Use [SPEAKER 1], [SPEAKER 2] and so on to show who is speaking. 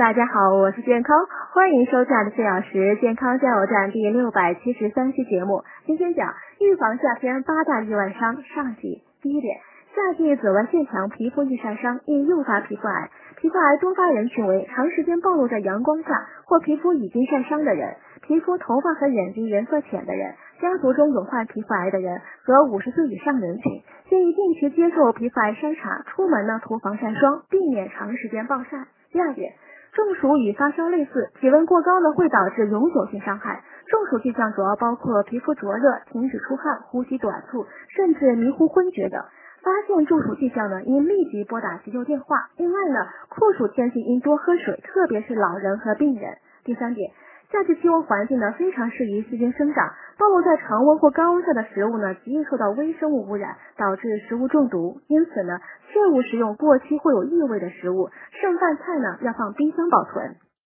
[SPEAKER 1] 大家好，我是健康，欢迎收看的四小时健康加油站第六百七十三期节目。今天讲预防夏天八大意外伤上集。第一点，夏季紫外线强，皮肤易晒伤，易诱发皮肤癌。皮肤癌多发人群为长时间暴露在阳光下或皮肤已经晒伤的人，皮肤、头发和眼睛颜色浅的人，家族中有患皮肤癌的人和五十岁以上人群。建议定期接受皮肤癌筛查，出门呢涂防晒霜，避免长时间暴晒。第二点。中暑与发烧类似，体温过高呢会导致永久性伤害。中暑迹象主要包括皮肤灼热、停止出汗、呼吸短促，甚至迷糊昏厥等。发现中暑迹象呢，应立即拨打急救电话。另外呢，酷暑天气应多喝水，特别是老人和病人。第三点。夏季气温环境呢，非常适宜细菌生长。暴露在常温或高温下的食物呢，极易受到微生物污染，导致食物中毒。因此呢，切勿食用过期或有异味的食物。剩饭菜呢，要放冰箱保存。